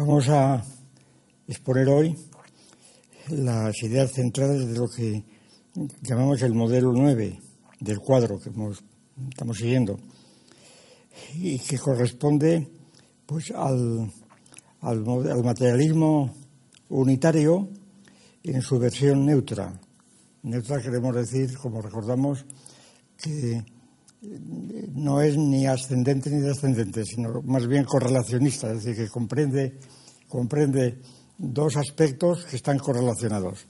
Vamos a exponer hoy las ideas centrales de lo que llamamos el modelo 9 del cuadro que estamos siguiendo y que corresponde pues al, al, al materialismo unitario en su versión neutra. Neutra queremos decir, como recordamos, que no es ni ascendente ni descendente, sino más bien correlacionista, es decir, que comprende, comprende dos aspectos que están correlacionados.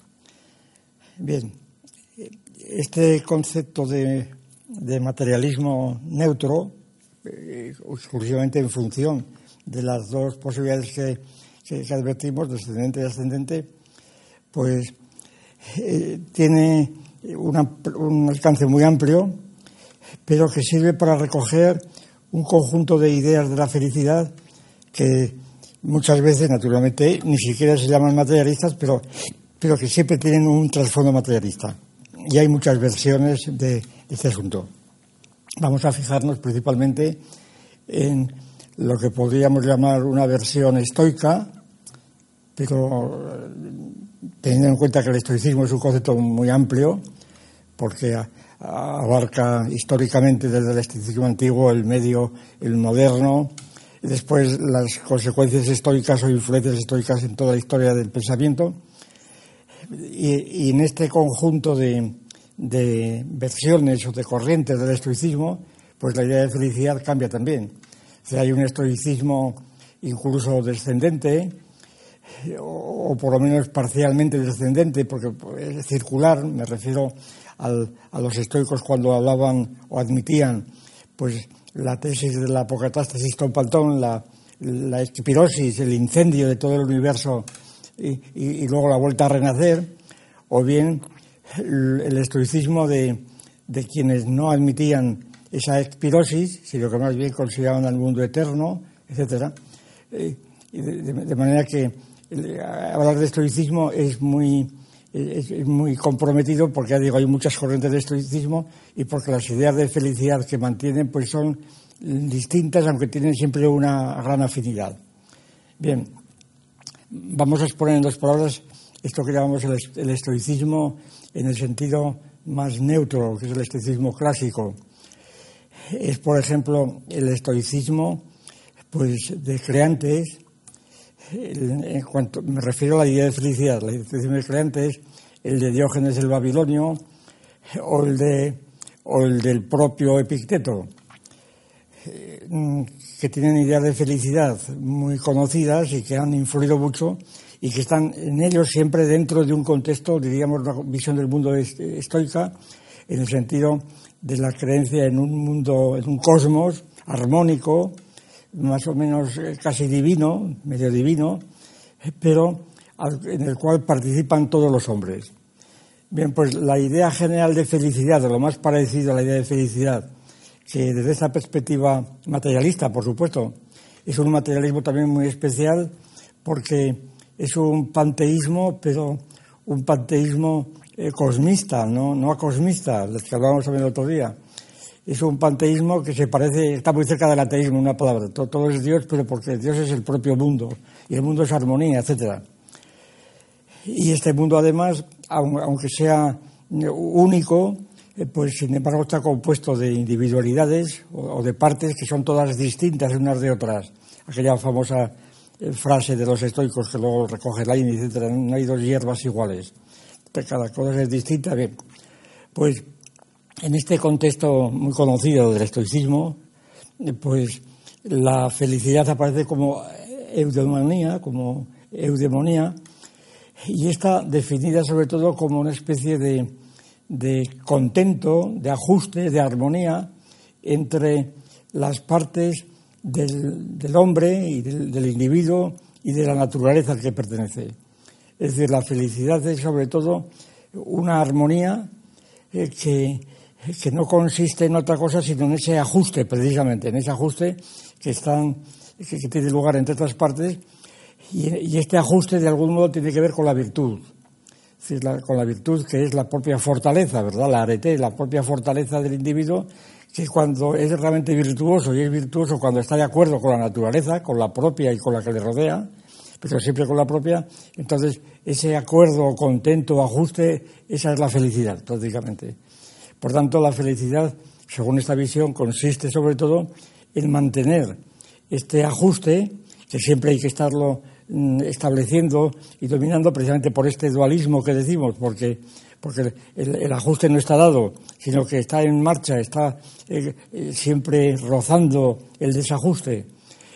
Bien, este concepto de, materialismo neutro, eh, exclusivamente en función de las dos posibilidades que, que, advertimos, descendente y ascendente, pues eh, tiene un alcance muy amplio pero que sirve para recoger un conjunto de ideas de la felicidad que muchas veces, naturalmente, ni siquiera se llaman materialistas, pero, pero que siempre tienen un trasfondo materialista. Y hay muchas versiones de, este asunto. Vamos a fijarnos principalmente en lo que podríamos llamar una versión estoica, pero teniendo en cuenta que el estoicismo es un concepto muy amplio, porque abarca históricamente desde el estoicismo antiguo, el medio, el moderno, y después las consecuencias históricas o influencias históricas en toda la historia del pensamiento. Y, en este conjunto de, versiones o de corrientes del estoicismo, pues la idea de felicidad cambia también. O hay un estoicismo incluso descendente, o, o por lo menos parcialmente descendente, porque es circular, me refiero a los estoicos cuando hablaban o admitían pues la tesis de la apocatástasis con Platón, la, la espirosis, el incendio de todo el universo y, luego la vuelta a renacer, o bien el, estoicismo de, quienes no admitían esa espirosis, sino que más bien consideraban al mundo eterno, etcétera. Eh, de, manera que hablar de estoicismo es muy es, muy comprometido porque, digo, hay muchas corrientes de estoicismo y porque las ideas de felicidad que mantienen pues son distintas, aunque tienen siempre una gran afinidad. Bien, vamos a exponer en dos palabras esto que llamamos el, estoicismo en el sentido más neutro, que es el estoicismo clásico. Es, por ejemplo, el estoicismo pues, de Creantes, en cuanto me refiero a la idea de felicidad, la idea de creante es el de Diógenes el Babilonio o el, de, o el del propio Epicteto, eh, que tienen ideas de felicidad muy conocidas y que han influido mucho y que están en ellos siempre dentro de un contexto, diríamos, una visión del mundo estoica, en el sentido de la creencia en un mundo, en un cosmos armónico, más o menos eh, casi divino, medio divino, pero en el cual participan todos los hombres. Bien, pues la idea general de felicidad, lo más parecido a la idea de felicidad, que desde esa perspectiva materialista, por supuesto, es un materialismo también muy especial porque es un panteísmo, pero un panteísmo eh, cosmista, no, no acosmista, del que hablábamos también el otro día es un panteísmo que se parece, está muy cerca del ateísmo, una palabra. Todo, es Dios, pero porque Dios es el propio mundo y el mundo es armonía, etcétera. Y este mundo, además, aunque sea único, eh, pues sin embargo está compuesto de individualidades o de partes que son todas distintas unas de otras. Aquella famosa eh, frase de los estoicos que luego recoge la etcétera, no hay dos hierbas iguales. Cada cosa es distinta. Bien, pues en este contexto muy conocido del estoicismo, pues la felicidad aparece como eudemonía, como eudemonía, y está definida sobre todo como una especie de, de contento, de ajuste, de armonía entre las partes del, hombre y del, individuo y de la naturaleza al que pertenece. Es decir, la felicidad es sobre todo una armonía eh, que, que, no consiste en otra cosa sino en ese ajuste, precisamente, en ese ajuste que, están, que, tiene lugar entre otras partes y, este ajuste de algún modo tiene que ver con la virtud. Es decir, con la virtud que es la propia fortaleza, ¿verdad? La arete, la propia fortaleza del individuo que cuando es realmente virtuoso y es virtuoso cuando está de acuerdo con la naturaleza, con la propia y con la que le rodea, pero siempre con la propia, entonces ese acuerdo, contento, ajuste, esa es la felicidad, prácticamente. Por tanto, la felicidad, según esta visión, consiste sobre todo en mantener este ajuste, que siempre hay que estarlo mm, estableciendo y dominando precisamente por este dualismo que decimos, porque porque el, ajuste no está dado, sino que está en marcha, está eh, eh, siempre rozando el desajuste.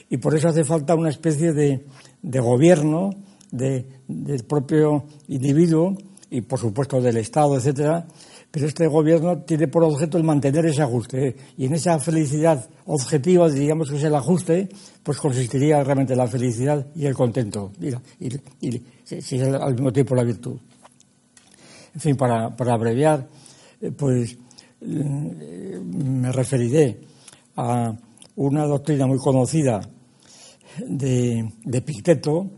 Y por eso hace falta una especie de, gobierno del propio individuo y, por supuesto, del Estado, etcétera. Pero este gobierno tiene por objeto el mantener ese ajuste. Y en esa felicidad objetiva, diríamos que es el ajuste, pues consistiría realmente la felicidad y el contento, y, y, y al mismo tiempo la virtud. En fin, para, abreviar, eh, pues eh, me referiré a una doctrina muy conocida de, de Picteto,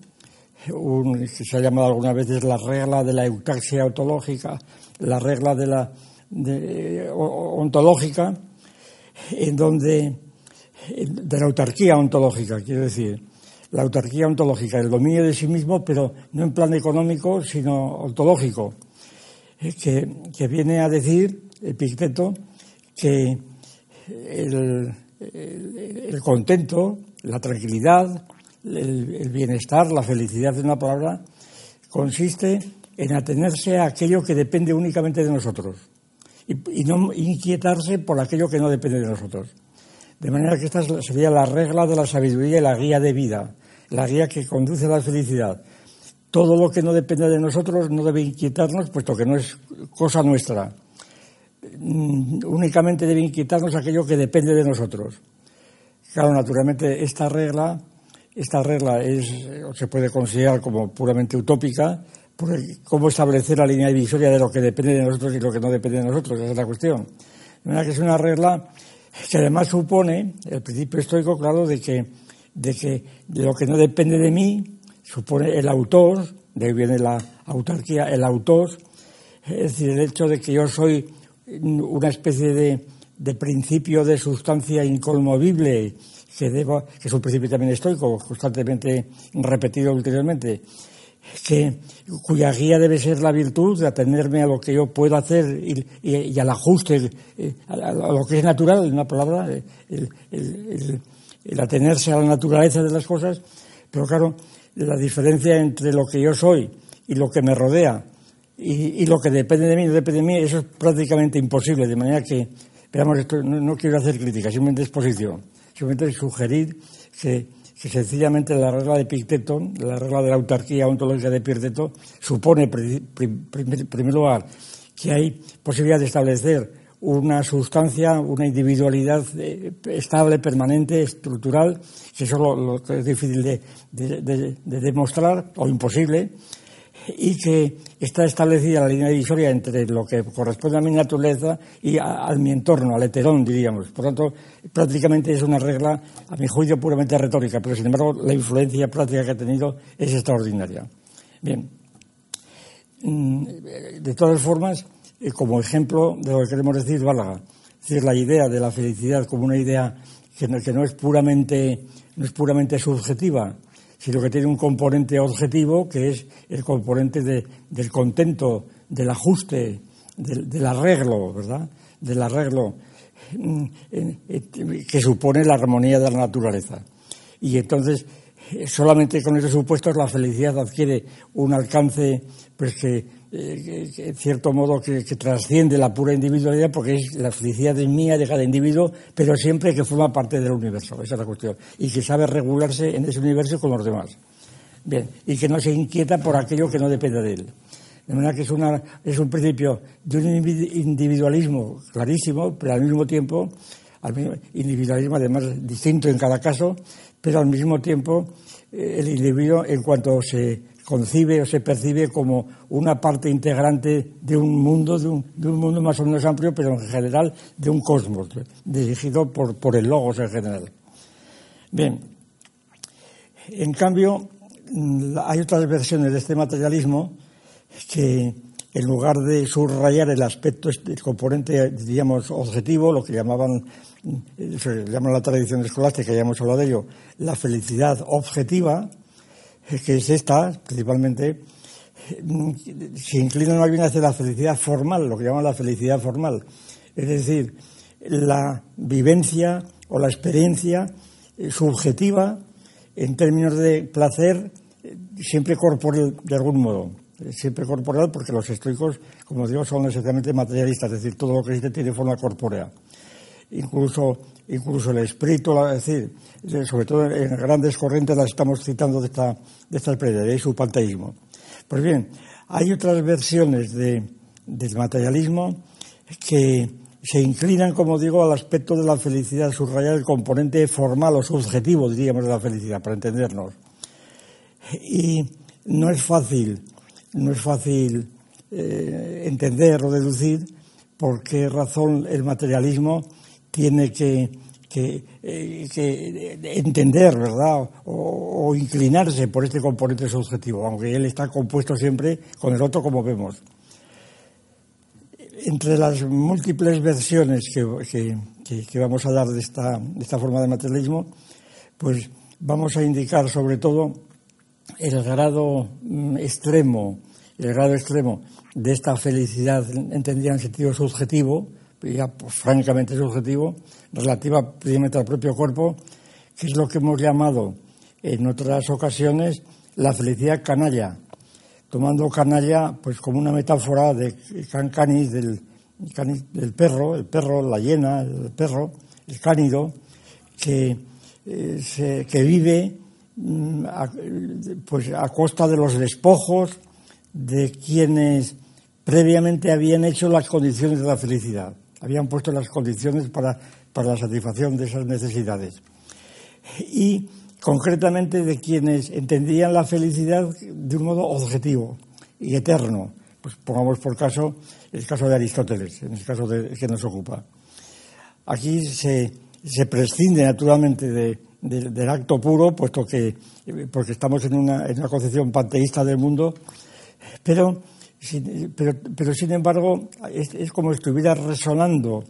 que se ha llamado algunas veces la regla de la eutaxia ontológica, la regla de la ontológica, en donde de la autarquía ontológica, quiero decir, la autarquía ontológica, el dominio de sí mismo, pero no en plan económico, sino ontológico. Eh, que, viene a decir Epicteto que el, contento, la tranquilidad, el, bienestar, la felicidad de una palabra, consiste en atenerse a aquello que depende únicamente de nosotros y, no inquietarse por aquello que no depende de nosotros. De manera que esta sería la regla de la sabiduría y la guía de vida, la guía que conduce a la felicidad todo lo que no depende de nosotros no debe inquietarnos, puesto que no es cosa nuestra. Mm, únicamente debe inquietarnos aquello que depende de nosotros. Claro, naturalmente esta regla, esta regla es, se puede considerar como puramente utópica, cómo establecer la línea divisoria de lo que depende de nosotros y lo que no depende de nosotros, esa es la cuestión. Manera que es una regla que además supone el principio estoico, claro, de que, de que de lo que no depende de mí, supone el autor, de ahí viene la autarquía, el autor, es decir, el hecho de que yo soy una especie de, de principio de sustancia inconmovible que, debo, que es un principio también estoico, constantemente repetido ulteriormente, que, cuya guía debe ser la virtud de atenderme a lo que yo puedo hacer y, al ajuste, eh, a, lo que es natural, en una palabra, el, el atenerse a la naturaleza de las cosas, pero claro, la diferencia entre lo que yo soy y lo que me rodea y, lo que depende de mí depende de mí, eso es prácticamente imposible. De manera que, veamos, esto, no, quiero hacer crítica, simplemente exposición. Simplemente sugerir que, sencillamente la regla de Picteto, la regla de la autarquía ontológica de Picteto, supone, en primer lugar, que hay posibilidad de establecer una sustancia, una individualidad eh, estable, permanente, estructural, que eso es lo, que es difícil de, demostrar o imposible, y que está establecida la línea divisoria entre lo que corresponde a mi naturaleza y a, mi entorno, al heterón, diríamos. Por tanto, prácticamente es una regla, a mi juicio, puramente retórica, pero sin embargo la influencia práctica que ha tenido es extraordinaria. Bien. Mm, de todas formas, como ejemplo de lo que queremos decir Bálaga. Es decir, la idea de la felicidad como una idea que no, es, puramente, no es puramente subjetiva, sino que tiene un componente objetivo que es el componente del contento, del ajuste, del, arreglo, ¿verdad? Del arreglo mm, que supone la armonía de la naturaleza. Y entonces, solamente con esos supuestos la felicidad adquiere un alcance pues que eh, en cierto modo que, trasciende la pura individualidad porque es la felicidad de mía de cada individuo, pero siempre que forma parte del universo, esa es la cuestión, y que sabe regularse en ese universo con los demás. Bien, y que no se inquieta por aquello que no depende de él. De manera que es, una, es un principio de un individualismo clarísimo, pero al mismo tiempo individualismo además distinto en cada caso, pero al mismo tiempo eh, el individuo en cuanto se concibe o se percibe como una parte integrante de un mundo, de un, mundo más o menos amplio, pero en general de un cosmos, dirigido por, por el logos en general. Bien, en cambio, hay otras versiones de este materialismo que en lugar de subrayar el aspecto, el componente, diríamos, objetivo, lo que llamaban, se llama la tradición escolástica, ya hemos hablado de ello, la felicidad objetiva, que es esta, principalmente, se inclina más bien hacia la felicidad formal, lo que llaman la felicidad formal. Es decir, la vivencia o la experiencia eh, subjetiva en términos de placer, eh, siempre corpóreo de algún modo siempre corporal, porque los estoicos, como digo, son esencialmente materialistas, es decir, todo lo que existe tiene forma corpórea. Incluso, incluso el espíritu, es decir, sobre todo en grandes corrientes las estamos citando de esta, de esta de su panteísmo. Pues bien, hay otras versiones de, del materialismo que se inclinan, como digo, al aspecto de la felicidad, subrayar el componente formal o subjetivo, diríamos, de la felicidad, para entendernos. Y no es fácil no es fácil eh, entender o deducir por qué razón el materialismo tiene que, eh, entender, ¿verdad? O, inclinarse por este componente subjetivo, aunque él está compuesto siempre con el otro, como vemos. Entre las múltiples versiones que, vamos a dar de esta, de esta forma de materialismo, pues vamos a indicar sobre todo el grado mm, extremo el grado extremo de esta felicidad entendida en sentido subjetivo, ya pues, francamente subjetivo, relativa precisamente al propio cuerpo, que es lo que hemos llamado en otras ocasiones la felicidad canalla, tomando canalla pues como una metáfora de can canis, del, del perro, el perro, la hiena, el perro, el cánido, que, eh, que vive mm, pues a costa de los despojos, de quienes previamente habían hecho las condiciones de la felicidad, habían puesto las condiciones para, la satisfacción de esas necesidades. Y concretamente de quienes entendían la felicidad de un modo objetivo y eterno. Pues pongamos por caso el caso de Aristóteles, en el caso de, que nos ocupa. Aquí se, prescinde naturalmente del acto puro, puesto que porque estamos en una, en una concepción panteísta del mundo pero, pero, sin embargo, es, como si estuviera resonando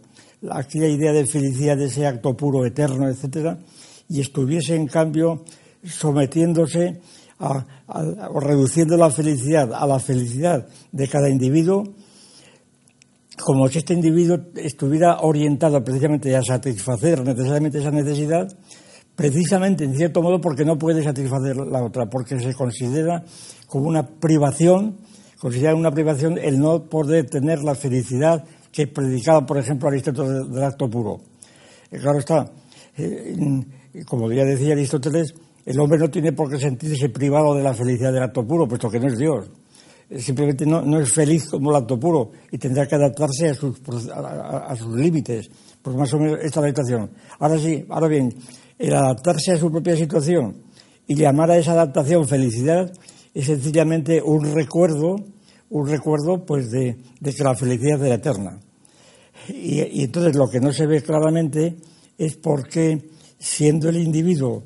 aquella idea de felicidad, de ese acto puro, eterno, etcétera, y estuviese, en cambio, sometiéndose a, o reduciendo la felicidad a la felicidad de cada individuo, como si este individuo estuviera orientado precisamente a satisfacer necesariamente esa necesidad, precisamente en cierto modo porque no puede satisfacer la otra, porque se considera como una privación, considera una privación el no poder tener la felicidad que predicaba, por ejemplo, Aristóteles del acto puro. claro está, eh, como ya decía Aristóteles, el hombre no tiene por qué sentirse privado de la felicidad del acto puro, puesto que no es Dios. Eh, simplemente no, es feliz como el acto puro y tendrá que adaptarse a sus, límites. Pues más o menos esta adaptación. Ahora sí, ahora bien, el adaptarse a su propia situación y llamar a esa adaptación felicidad es sencillamente un recuerdo, un recuerdo pues de, que la felicidad es eterna. Y, entonces lo que no se ve claramente es por qué, siendo el individuo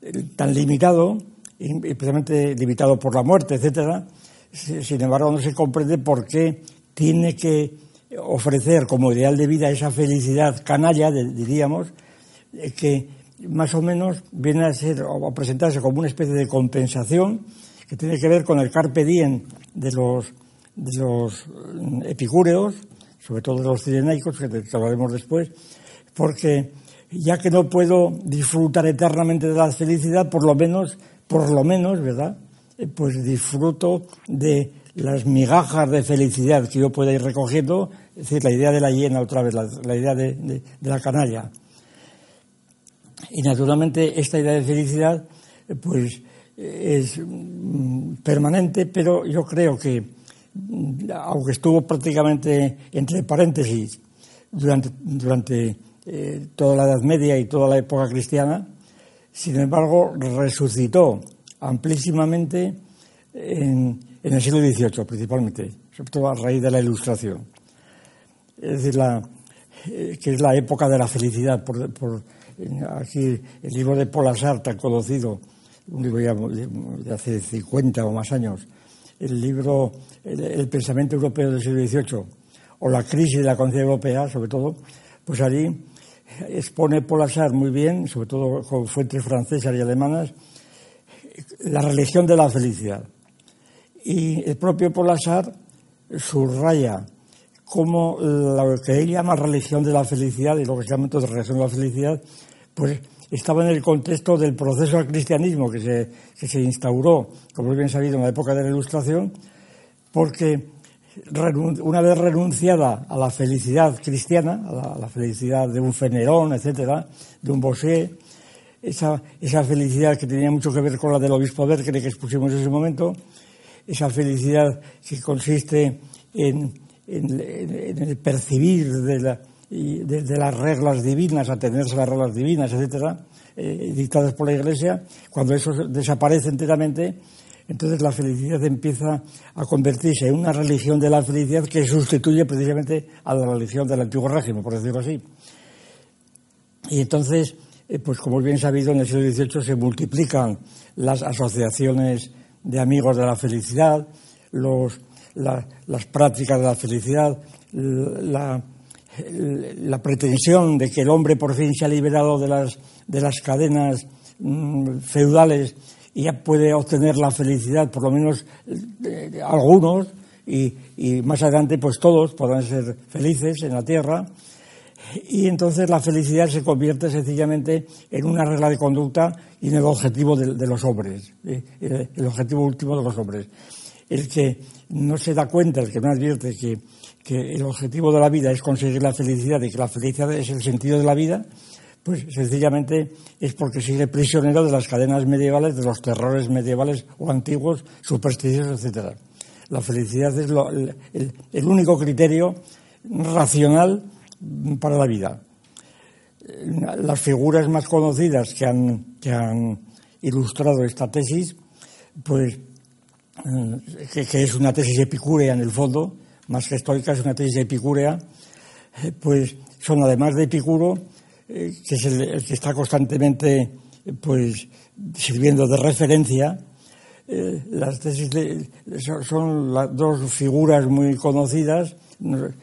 eh, tan limitado, especialmente limitado por la muerte, etcétera, sin embargo no se comprende por qué tiene que ofrecer como ideal de vida esa felicidad canalla, diríamos, eh, que más o menos viene a ser o a presentarse como una especie de compensación que tiene que ver con el carpe diem de los, de los epicúreos, sobre todo de los cirenaicos, que, hablaremos después, porque ya que no puedo disfrutar eternamente de la felicidad, por lo menos, por lo menos, ¿verdad? Eh, pues disfruto de las migajas de felicidad que yo pueda ir recogiendo, es decir, la idea de la hiena otra vez, la, idea de, de, la canalla. Y naturalmente esta idea de felicidad, pues es mm, permanente, pero yo creo que, mm, aunque estuvo prácticamente entre paréntesis durante, durante eh, toda la Edad Media y toda la época cristiana, sin embargo, resucitó amplísimamente en, el siglo XVIII, principalmente, sobre todo a raíz de la Ilustración. Es decir, la, eh, que es la época de la felicidad. Por, aquí el libro de Polasar, tan conocido, un libro ya de hace 50 o más años, el libro El, pensamiento europeo del siglo XVIII, o la crisis de la conciencia europea, sobre todo, pues allí expone Polasar muy bien, sobre todo con fuentes francesas y alemanas, la religión de la felicidad. Y el propio Polasar subraya cómo lo que él llama religión de la felicidad y lo que se llama entonces religión de la felicidad, pues estaba en el contexto del proceso del cristianismo que se, que se instauró, como bien sabido, en la época de la Ilustración, porque una vez renunciada a la felicidad cristiana, a la, felicidad de un Fenerón, etcétera, de un Bosé, esa, esa, felicidad que tenía mucho que ver con la del obispo Berkeley que expusimos en ese momento, esa felicidad que consiste en, en, el percibir de, la, de, las reglas divinas, atenerse a las reglas divinas, etcétera, eh, dictadas por la Iglesia, cuando eso desaparece enteramente, entonces la felicidad empieza a convertirse en una religión de la felicidad que sustituye precisamente a la religión del antiguo régimen, por decirlo así. Y entonces, eh, pues como es bien sabido, en el siglo XVIII se multiplican las asociaciones de amigos de la felicidad, las prácticas de la felicidad, la, la, pretensión de que el hombre por fin se ha liberado de las, de las cadenas mm, feudales y ya puede obtener la felicidad, por lo menos eh, algunos, y, más adelante pues todos podrán ser felices en la tierra. Y entonces la felicidad se convierte sencillamente en una regla de conducta y en el objetivo de, los hombres, el objetivo último de los hombres. El que no se da cuenta, el que no advierte que, que el objetivo de la vida es conseguir la felicidad y que la felicidad es el sentido de la vida, pues sencillamente es porque sigue prisionero de las cadenas medievales, de los terrores medievales o antiguos, supersticiosos, etc. La felicidad es el, único criterio racional para la vida. Las figuras más conocidas que han, ilustrado esta tesis, pues que, que, es una tesis epicúrea en el fondo, más que estoica, es una tesis epicúrea, eh, pues son además de Epicuro eh, que es el, que está constantemente pues sirviendo de referencia. Eh, las tesis son, las dos figuras muy conocidas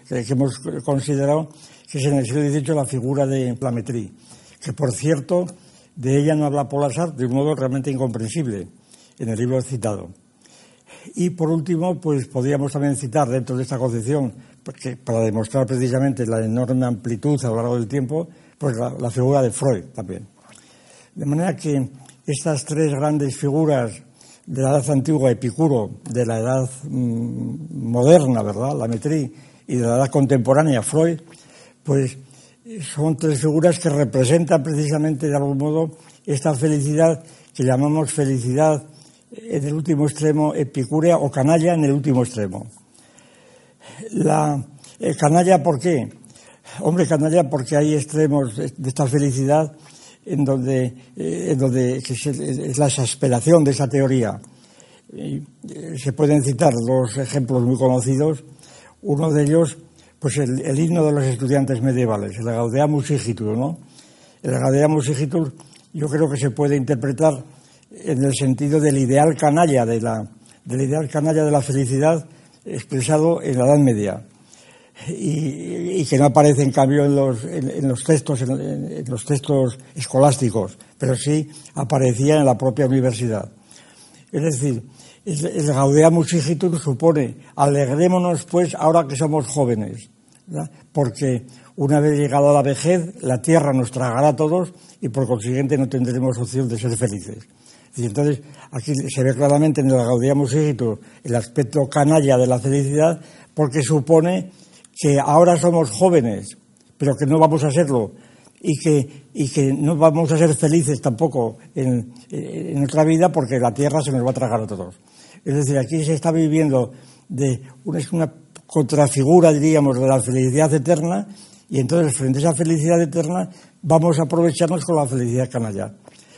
que, hemos considerado, que es en el siglo XVIII la figura de Plametrí, que por cierto de ella no habla Polasar de un modo realmente incomprensible en el libro citado. Y por último, pues podríamos también citar dentro de esta concepción, porque, para demostrar precisamente la enorme amplitud a lo largo del tiempo, pues la, figura de Freud también. De manera que estas tres grandes figuras de la edad antigua, Epicuro, de la edad mm, moderna, ¿verdad?, la Metrí, y de la edad contemporánea, Freud, pues son tres figuras que representan precisamente de algún modo esta felicidad que llamamos felicidad en el último extremo epicúrea o canalla en el último extremo. La eh, canalla, ¿por qué? Hombre, canalla, porque hay extremos de esta felicidad en donde, eh, en donde es, la exasperación de esa teoría. Eh, se pueden citar dos ejemplos muy conocidos. Uno de ellos, pues el, himno de los estudiantes medievales, el Gaudeamus Igitur, ¿no? El Gaudeamus Igitur yo creo que se puede interpretar en el sentido del ideal canalla de la, del ideal canalla de la felicidad expresado en la Edad Media y, que no aparece en cambio en los, en, los textos en, los textos escolásticos, pero sí aparecía en la propia universidad. Es decir, el, Gaudeamus Igitur supone alegrémonos pues ahora que somos jóvenes, porque una vez llegado a la vejez la tierra nos tragará a todos y por consiguiente no tendremos opción de ser felices. Y entonces aquí se ve claramente en el Gaudeamus Igitur el aspecto canalla de la felicidad porque supone que ahora somos jóvenes, pero que no vamos a serlo y que, y que no vamos a ser felices tampoco en, en otra vida porque la tierra se nos va a tragar a todos. Es decir, aquí se está viviendo de una, una contrafigura, diríamos, de la felicidad eterna Y entonces, frente a esa felicidad eterna, vamos a aprovecharnos con la felicidad canalla,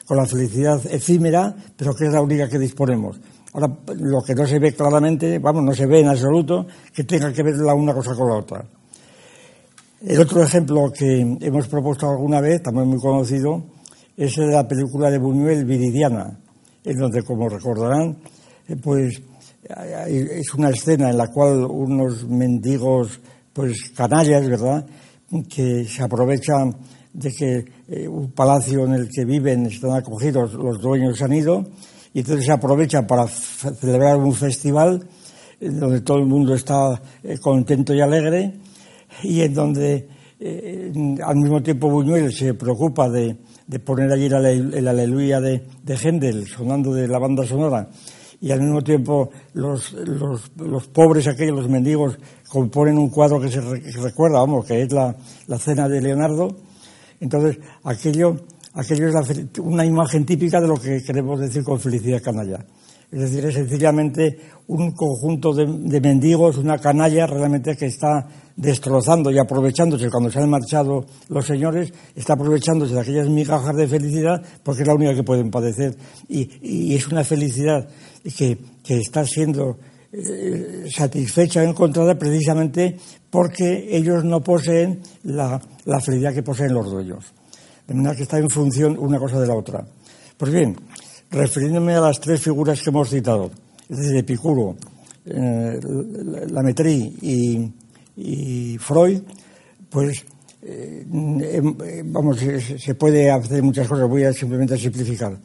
con la felicidad efímera, pero que es la única que disponemos. Ahora, lo que no se ve claramente, vamos, no se ve en absoluto que tenga que ver la una cosa con la otra. El otro ejemplo que hemos propuesto alguna vez, también muy conocido, es el de la película de Buñuel, Viridiana, en donde, como recordarán, eh, pues es una escena en la cual unos mendigos, pues canallas, ¿verdad?, que se aprovechan de que eh, un palacio en el que viven están acogidos, los dueños han ido, y entonces se aprovechan para celebrar un festival en donde todo el mundo está eh, contento y alegre, y en donde eh, al mismo tiempo Buñuel se preocupa de, poner allí el, aleluya de, de Händel sonando de la banda sonora y al mismo tiempo los, los, pobres aquellos, los mendigos, componen un cuadro que se recuerda, vamos, que es la, la, cena de Leonardo. Entonces, aquello, aquello es una imagen típica de lo que queremos decir con felicidad canalla. Es decir, es sencillamente un conjunto de, mendigos, una canalla realmente que está destrozando y aprovechándose cuando se han marchado los señores, está aprovechándose de aquellas migajas de felicidad porque es la única que pueden padecer. Y, es una felicidad que, está siendo eh, satisfecha encontrada precisamente porque ellos no poseen la, la, que poseen los dueños. De manera que está en función una cosa de la otra. Pues bien, refiriéndome a las tres figuras que hemos citado, es decir, Epicuro, eh, la Metrí y, Freud, pues eh, em, vamos, se, puede hacer muchas cosas, voy a simplemente simplificar.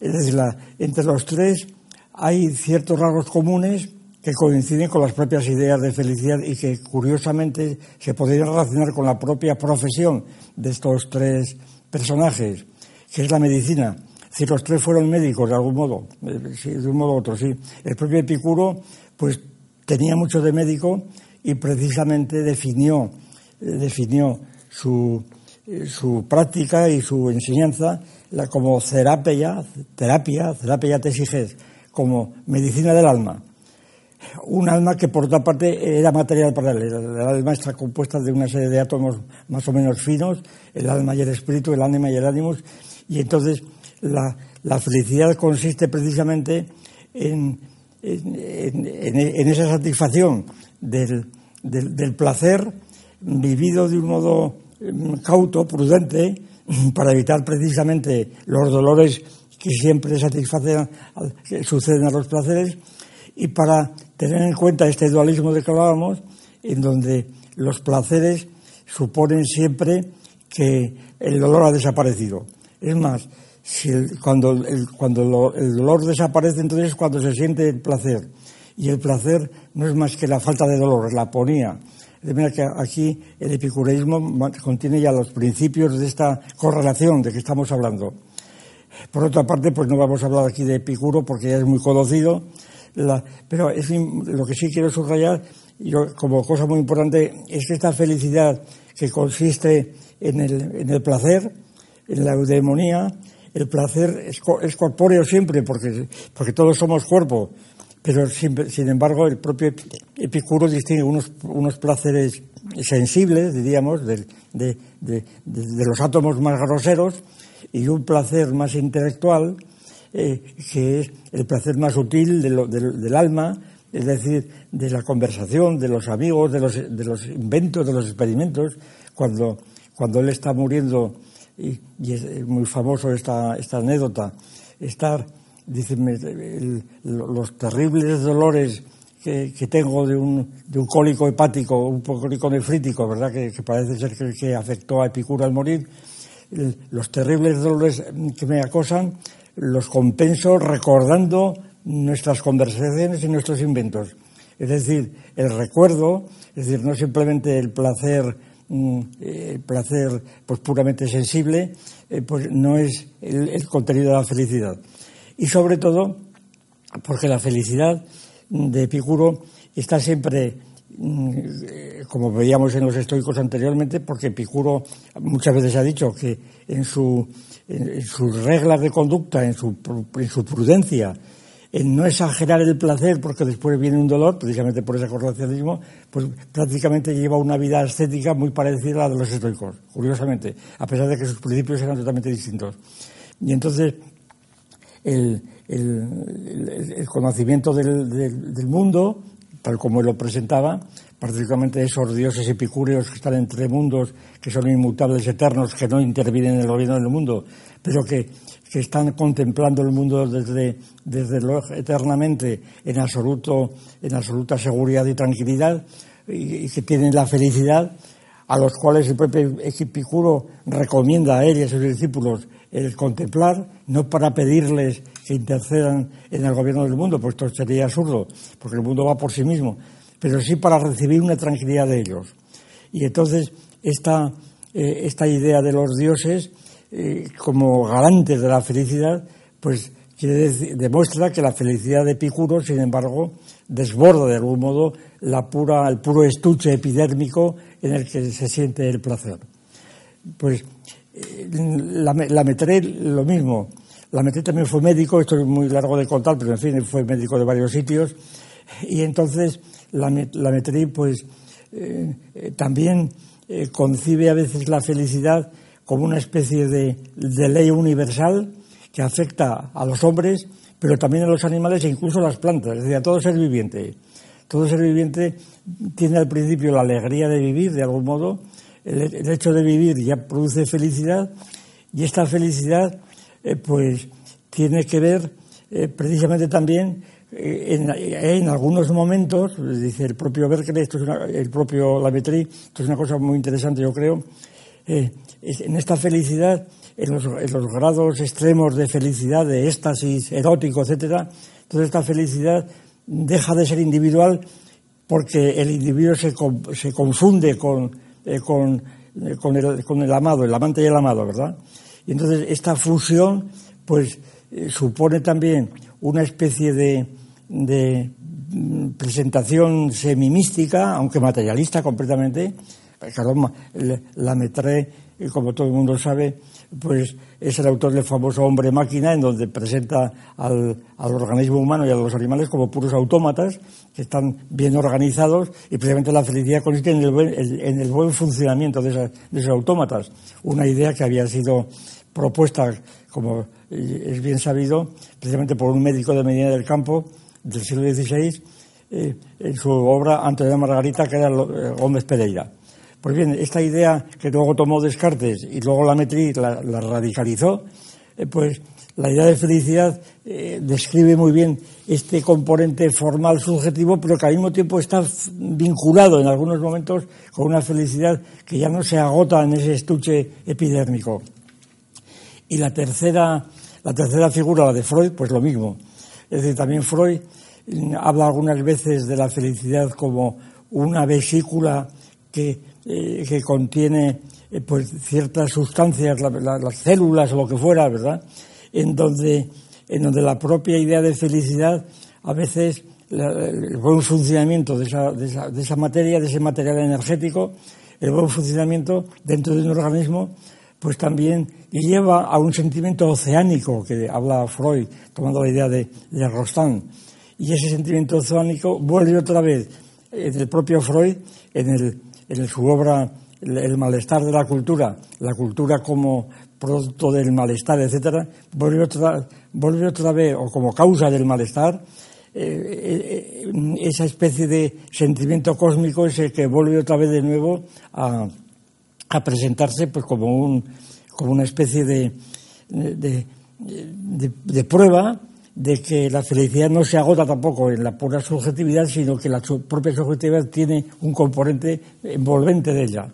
Es decir, entre los tres hay ciertos rasgos comunes que coinciden con las propias ideas de felicidad y que curiosamente se podrían relacionar con la propia profesión de estos tres personajes, que es la medicina. Si los tres fueron médicos de algún modo, eh, de un modo u otro, sí. El propio Epicuro, pues tenía mucho de médico y precisamente definió, eh, definió su, eh, su práctica y su enseñanza como terapia, terapia, terapia tesiges, como medicina del alma. Un alma que por otra parte era material para él. El alma está compuesta de una serie de átomos más o menos finos, el alma y el espíritu, el ánima y el ánimo, y entonces la, la felicidad consiste precisamente en, en, esa satisfacción del, del, placer vivido de un modo mm, cauto, prudente, para evitar precisamente los dolores que siempre satisfacen, suceden a los placeres, y para tener en cuenta este dualismo de que hablábamos, en donde los placeres suponen siempre que el dolor ha desaparecido. Es más, cuando, el, dolor desaparece, entonces es cuando se siente el placer. Y el placer no es más que la falta de dolor, la aponía. De manera que aquí el epicureísmo contiene ya los principios de esta correlación de que estamos hablando. Por otra parte, pues no vamos a hablar aquí de Epicuro porque ya es muy conocido, pero es, lo que sí quiero subrayar, yo, como cosa muy importante, es esta felicidad que consiste en el, en el placer, en la eudemonía, el placer es, es, corpóreo siempre, porque, porque todos somos cuerpo, pero sin, sin embargo el propio Epicuro distingue unos, unos placeres sensibles, diríamos, de, de, de, de los átomos más groseros, y un placer más intelectual, eh, que es el placer más sutil del alma, es decir, de la conversación, de los amigos, de los, de los inventos, de los experimentos, cuando, cuando él está muriendo, y, es muy famoso esta, esta anécdota, estar, dice, los terribles dolores que, tengo de un, de un cólico hepático, un cólico nefrítico, ¿verdad?, que, que parece ser que, que afectó a Epicuro al morir, los terribles dolores que me acosan los compenso recordando nuestras conversaciones y nuestros inventos. Es decir, el recuerdo, es decir, no simplemente el placer, mm, el placer pues puramente sensible, eh, pues no es el, contenido de la felicidad. Y sobre todo, porque la felicidad de Epicuro está siempre Mm, como veíamos en los estoicos anteriormente, porque Epicuro muchas veces ha dicho que en, su, en sus reglas de conducta, en su, en su prudencia, en no exagerar el placer porque después viene un dolor, precisamente por ese correlacionismo, pues prácticamente lleva una vida estética muy parecida a la de los estoicos, curiosamente, a pesar de que sus principios eran totalmente distintos. Y entonces, el, conocimiento del, mundo, tal como él lo presentaba, particularmente esos dioses epicúreos que están entre mundos, que son inmutables, eternos, que no intervienen en el gobierno del mundo, pero que están contemplando el mundo desde, desde eternamente en, absoluto, en absoluta seguridad y tranquilidad y, que tienen la felicidad, a los cuales el propio Epicuro recomienda a él y a sus discípulos el contemplar, no para pedirles que intercedan en el gobierno del mundo, pues esto sería absurdo, porque el mundo va por sí mismo, pero sí para recibir una tranquilidad de ellos. Y entonces esta, eh, esta idea de los dioses eh, como garantes de la felicidad, pues demuestra que la felicidad de Epicuro, sin embargo, desborda de algún modo la pura, el puro estuche epidérmico en el que se siente el placer. Pues eh, la, la lo mismo. La Metré también fue médico, esto es muy largo de contar, pero en fin, fue médico de varios sitios. Y entonces la, la pues eh, también concibe a veces la felicidad como una especie de, ley universal que afecta a los hombres, pero también a los animales e incluso a las plantas, es decir, a todo ser viviente. Todo ser viviente tiene al principio la alegría de vivir, de algún modo. El, hecho de vivir ya produce felicidad y esta felicidad, eh, pues, tiene que ver eh, precisamente también eh, en, algunos momentos, dice el propio Berkeley, esto es el propio Lametri, esto es una cosa muy interesante, yo creo, en esta felicidad, en los, grados extremos de felicidad, de éxtasis erótico, etcétera, toda esta felicidad deja de ser individual porque el individuo se, se confunde con, eh, con, eh, el, con, el, amado, el amante y el amado, ¿verdad? Y entonces esta fusión, pues, eh, supone también una especie de, de mm, presentación semimística, aunque materialista completamente. la metré y como todo el mundo sabe, pues es el autor del famoso Hombre Máquina, en donde presenta al, organismo humano y a los animales como puros autómatas que están bien organizados y precisamente la felicidad consiste en el buen, funcionamiento de, esos autómatas. Una idea que había sido propuesta, como es bien sabido, precisamente por un médico de Medina del Campo del siglo XVI, eh, en su obra Antonio Margarita, que era eh, Gómez Pereira. Pues bien, esta idea que luego tomó Descartes y luego la Metri la, radicalizó, eh, pues la idea de felicidad eh, describe muy bien este componente formal subjetivo, pero que al mismo tiempo está vinculado en algunos momentos con una felicidad que ya no se agota en ese estuche epidérmico. Y la tercera, la tercera figura, la de Freud, pues lo mismo. Es decir, también Freud mm, habla algunas veces de la felicidad como una vesícula que eh, que contiene eh, pues ciertas sustancias, las células o lo que fuera, ¿verdad? En donde, en donde la propia idea de felicidad a veces el buen funcionamiento de esa, de, esa, de esa, materia, de ese material energético, el buen funcionamiento dentro de un organismo, pues también lleva a un sentimiento oceánico que habla Freud, tomando la idea de, de Rostand. Y ese sentimiento oceánico vuelve otra vez en el propio Freud, en el, en su obra el, malestar de la cultura, la cultura como producto del malestar, etcétera, vuelve otra, vuelve otra vez, o como causa del malestar, eh, eh, esa especie de sentimiento cósmico es que vuelve otra vez de nuevo a, presentarse pues como un como una especie de, de prueba de que la felicidad no se agota tampoco en la pura subjetividad, sino que la propia subjetividad tiene un componente envolvente de ella.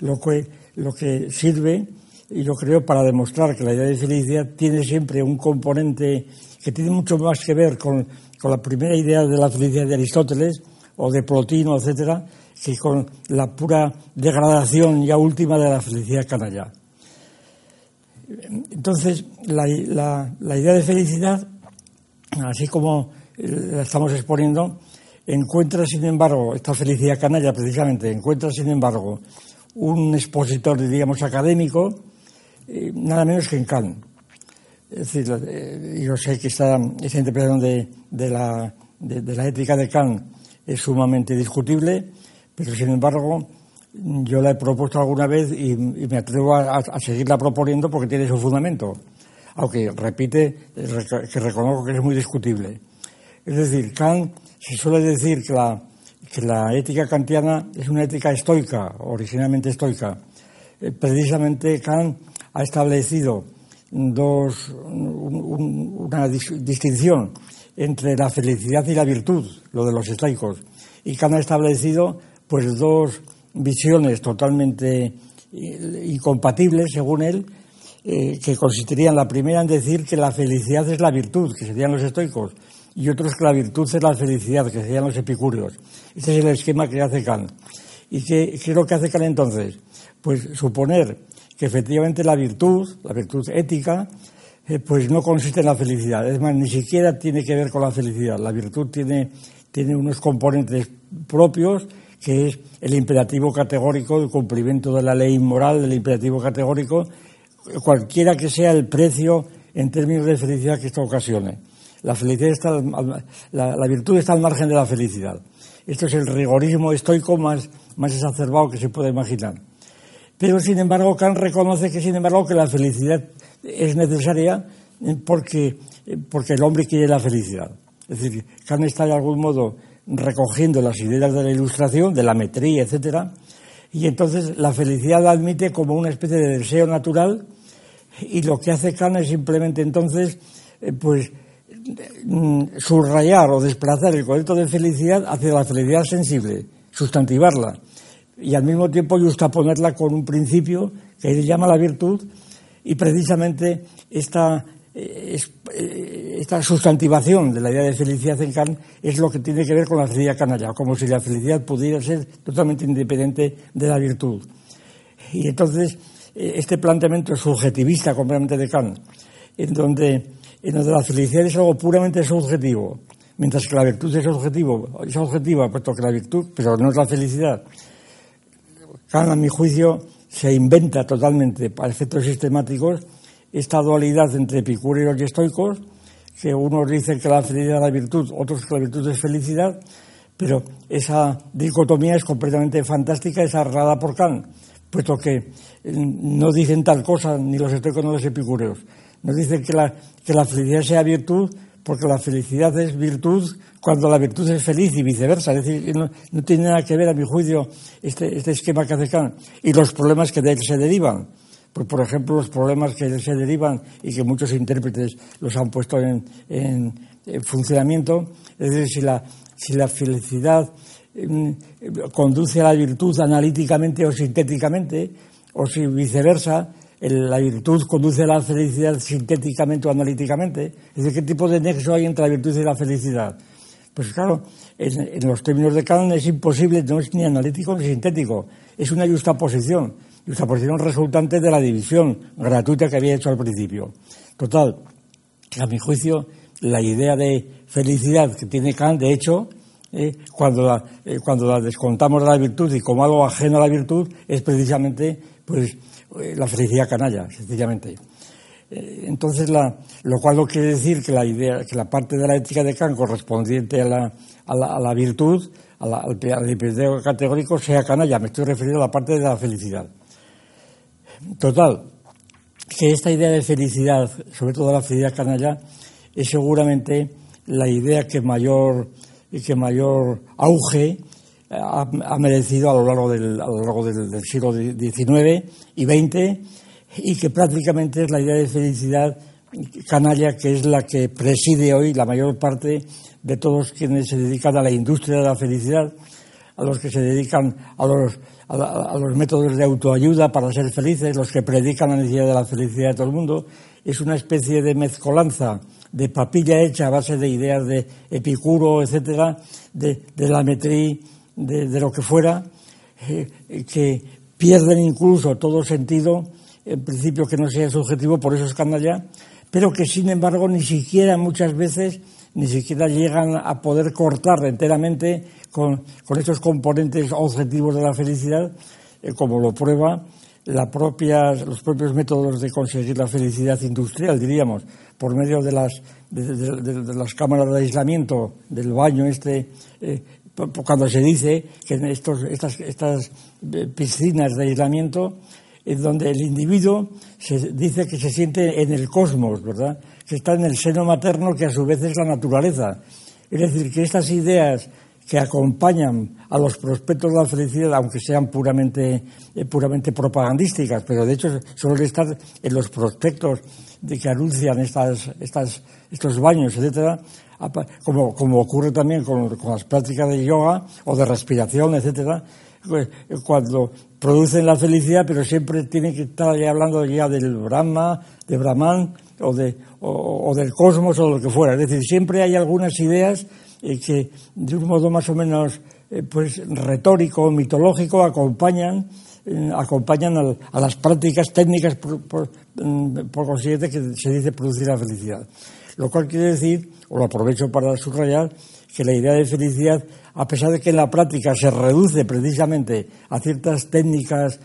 Lo que, lo que sirve, y yo creo, para demostrar que la idea de felicidad tiene siempre un componente que tiene mucho más que ver con, con la primera idea de la felicidad de Aristóteles o de Plotino, etcétera, que con la pura degradación ya última de la felicidad canalla. Entonces, la, idea de felicidad, así como la estamos exponiendo, encuentra, sin embargo, esta felicidad canalla precisamente, encuentra, sin embargo, un expositor, digamos, académico, eh, nada menos que en Kant. Es decir, eh, yo sé que esta, interpretación de, la, de, la ética de Kant es sumamente discutible, pero sin embargo yo la he propuesto alguna vez y, me atrevo a, seguirla proponiendo porque tiene su fundamento, aunque repite que reconozco que es muy discutible. Es decir, Kant se suele decir que la, ética kantiana es una ética estoica, originalmente estoica. Eh, precisamente Kant ha establecido dos, una distinción entre la felicidad y la virtud, lo de los estoicos. Y Kant ha establecido pues dos visiones totalmente incompatibles, según él, eh, que consistirían la primera en decir que la felicidad es la virtud, que serían los estoicos, y otros que la virtud es la felicidad, que serían los epicúreos. Este es el esquema que hace Kant. ¿Y qué, es lo que hace Kant entonces? Pues suponer que efectivamente la virtud, la virtud ética, eh, pues no consiste en la felicidad. Es más, ni siquiera tiene que ver con la felicidad. La virtud tiene, tiene unos componentes propios, que es el imperativo categórico, el cumplimiento de la ley moral, del imperativo categórico, cualquiera que sea el precio en términos de felicidad que esto ocasione. La, felicidad está la, virtud está al margen de la felicidad. Esto es el rigorismo estoico más, más exacerbado que se puede imaginar. Pero, sin embargo, Kant reconoce que, sin embargo, que la felicidad es necesaria porque, porque el hombre quiere la felicidad. Es decir, Kant está de algún modo recogiendo las ideas de la ilustración, de la metría, etcétera, y entonces la felicidad la admite como una especie de deseo natural y lo que hace Kant es simplemente entonces eh, pues Mm, subrayar o desplazar el concepto de felicidad hacia la felicidad sensible, sustantivarla y al mismo tiempo justaponerla con un principio que él llama la virtud y precisamente esta, esta sustantivación de la idea de felicidad en Kant es lo que tiene que ver con la felicidad canalla, como si la felicidad pudiera ser totalmente independiente de la virtud. Y entonces eh, este planteamiento subjetivista completamente de Kant, en donde en donde la felicidad es algo puramente subjetivo, mientras que la virtud es objetivo, es objetiva, puesto que la virtud, pero no es la felicidad. Kant, a mi juicio, se inventa totalmente, para efectos sistemáticos, esta dualidad entre epicúreos y estoicos, que unos dicen que la felicidad es la virtud, otros que la virtud es felicidad, pero esa dicotomía es completamente fantástica, es arreglada por Kant, puesto que no dicen tal cosa ni los estoicos ni los epicúreos. Nos dicen que la, que la felicidad sea virtud porque la felicidad es virtud cuando la virtud es feliz y viceversa. Es decir, no, no tiene nada que ver, a mi juicio, este, este esquema que hace Kant y los problemas que de él se derivan. Pues, por ejemplo, los problemas que se derivan y que muchos intérpretes los han puesto en, en, funcionamiento, es decir, si la, si la felicidad mm, conduce a la virtud analíticamente o sintéticamente, o si viceversa, la virtud conduce a la felicidad sintéticamente o analíticamente. Es decir, ¿qué tipo de nexo hay entre la virtud y la felicidad? Pues claro, en, los términos de Kant es imposible, no es ni analítico ni sintético, es una justaposición, justaposición resultante de la división gratuita que había hecho al principio. Total, a mi juicio, la idea de felicidad que tiene Kant, de hecho, eh, cuando, la, eh, cuando la descontamos de la virtud y como algo ajeno a la virtud, es precisamente pues eh, la felicidad canalla, sencillamente. Entonces, lo cual no quiere decir que la idea, que la parte de la ética de Kant correspondiente a la, a la, virtud, a la, al, al categórico, sea canalla. Me estoy refiriendo a la parte de la felicidad. Total, que esta idea de felicidad, sobre todo la felicidad canalla, es seguramente la idea que mayor, que mayor auge ha, merecido a lo largo del, a lo largo del, siglo XIX y XX y que prácticamente es la idea de felicidad canalla que es la que preside hoy la mayor parte de todos quienes se dedican a la industria de la felicidad, a los que se dedican a los, a, los métodos de autoayuda para ser felices, los que predican la necesidad de la felicidad de todo el mundo. Es una especie de mezcolanza de papilla hecha a base de ideas de Epicuro, etcétera, de, de la metría de, lo que fuera, eh, que pierden incluso todo sentido, en principio que no sea subjetivo, por eso es pero que sin embargo ni siquiera muchas veces ni siquiera llegan a poder cortar enteramente con, estos componentes objetivos de la felicidad, eh, como lo prueba los propios métodos de conseguir la felicidad industrial, diríamos, por medio de las, de, las cámaras de aislamiento, del baño este, eh, cuando se dice que estos, estas, estas eh, piscinas de aislamiento, en donde el individuo se dice que se siente en el cosmos, ¿verdad? Que está en el seno materno, que a su vez es la naturaleza. Es decir, que estas ideas que acompañan a los prospectos de la felicidad, aunque sean puramente, eh, puramente propagandísticas, pero de hecho suelen estar en los prospectos de que anuncian estas, estos baños, etcétera, como, como ocurre también con, con, las prácticas de yoga o de respiración, etcétera, pues, cuando producen la felicidad, pero siempre tienen que estar hablando ya del Brahma, de Brahman o, de, o, del cosmos o lo que fuera. Es decir, siempre hay algunas ideas eh, que de un modo más o menos eh, pues retórico, mitológico, acompañan eh, acompañan a, las prácticas técnicas por, mm, por, consiguiente que se dice producir la felicidad. Lo cual quiere decir, o lo aprovecho para subrayar, que la idea de felicidad, a pesar de que en la práctica se reduce precisamente a ciertas técnicas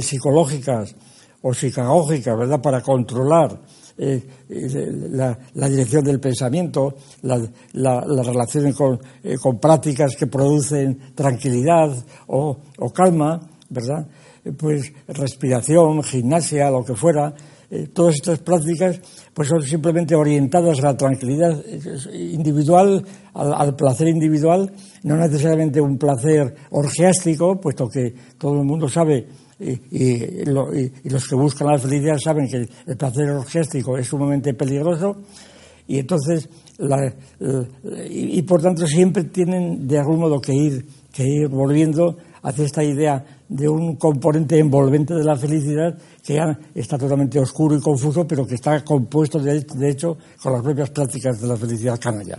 psicológicas o psicagógicas, ¿verdad?, para controlar eh, la, dirección del pensamiento, las relaciones eh, con, prácticas que producen tranquilidad o, calma, ¿verdad? Eh, pues respiración, gimnasia, lo que fuera, todas estas prácticas pues son simplemente orientadas a la tranquilidad individual, al, placer individual, no necesariamente un placer orgiástico, puesto que todo el mundo sabe y, los que buscan la felicidad saben que el placer orgéstico es sumamente peligroso y entonces y, por tanto siempre tienen de algún modo que ir que ir volviendo hacia esta idea de un componente envolvente de la felicidad que ya está totalmente oscuro y confuso pero que está compuesto de, hecho con las propias prácticas de la felicidad canalla.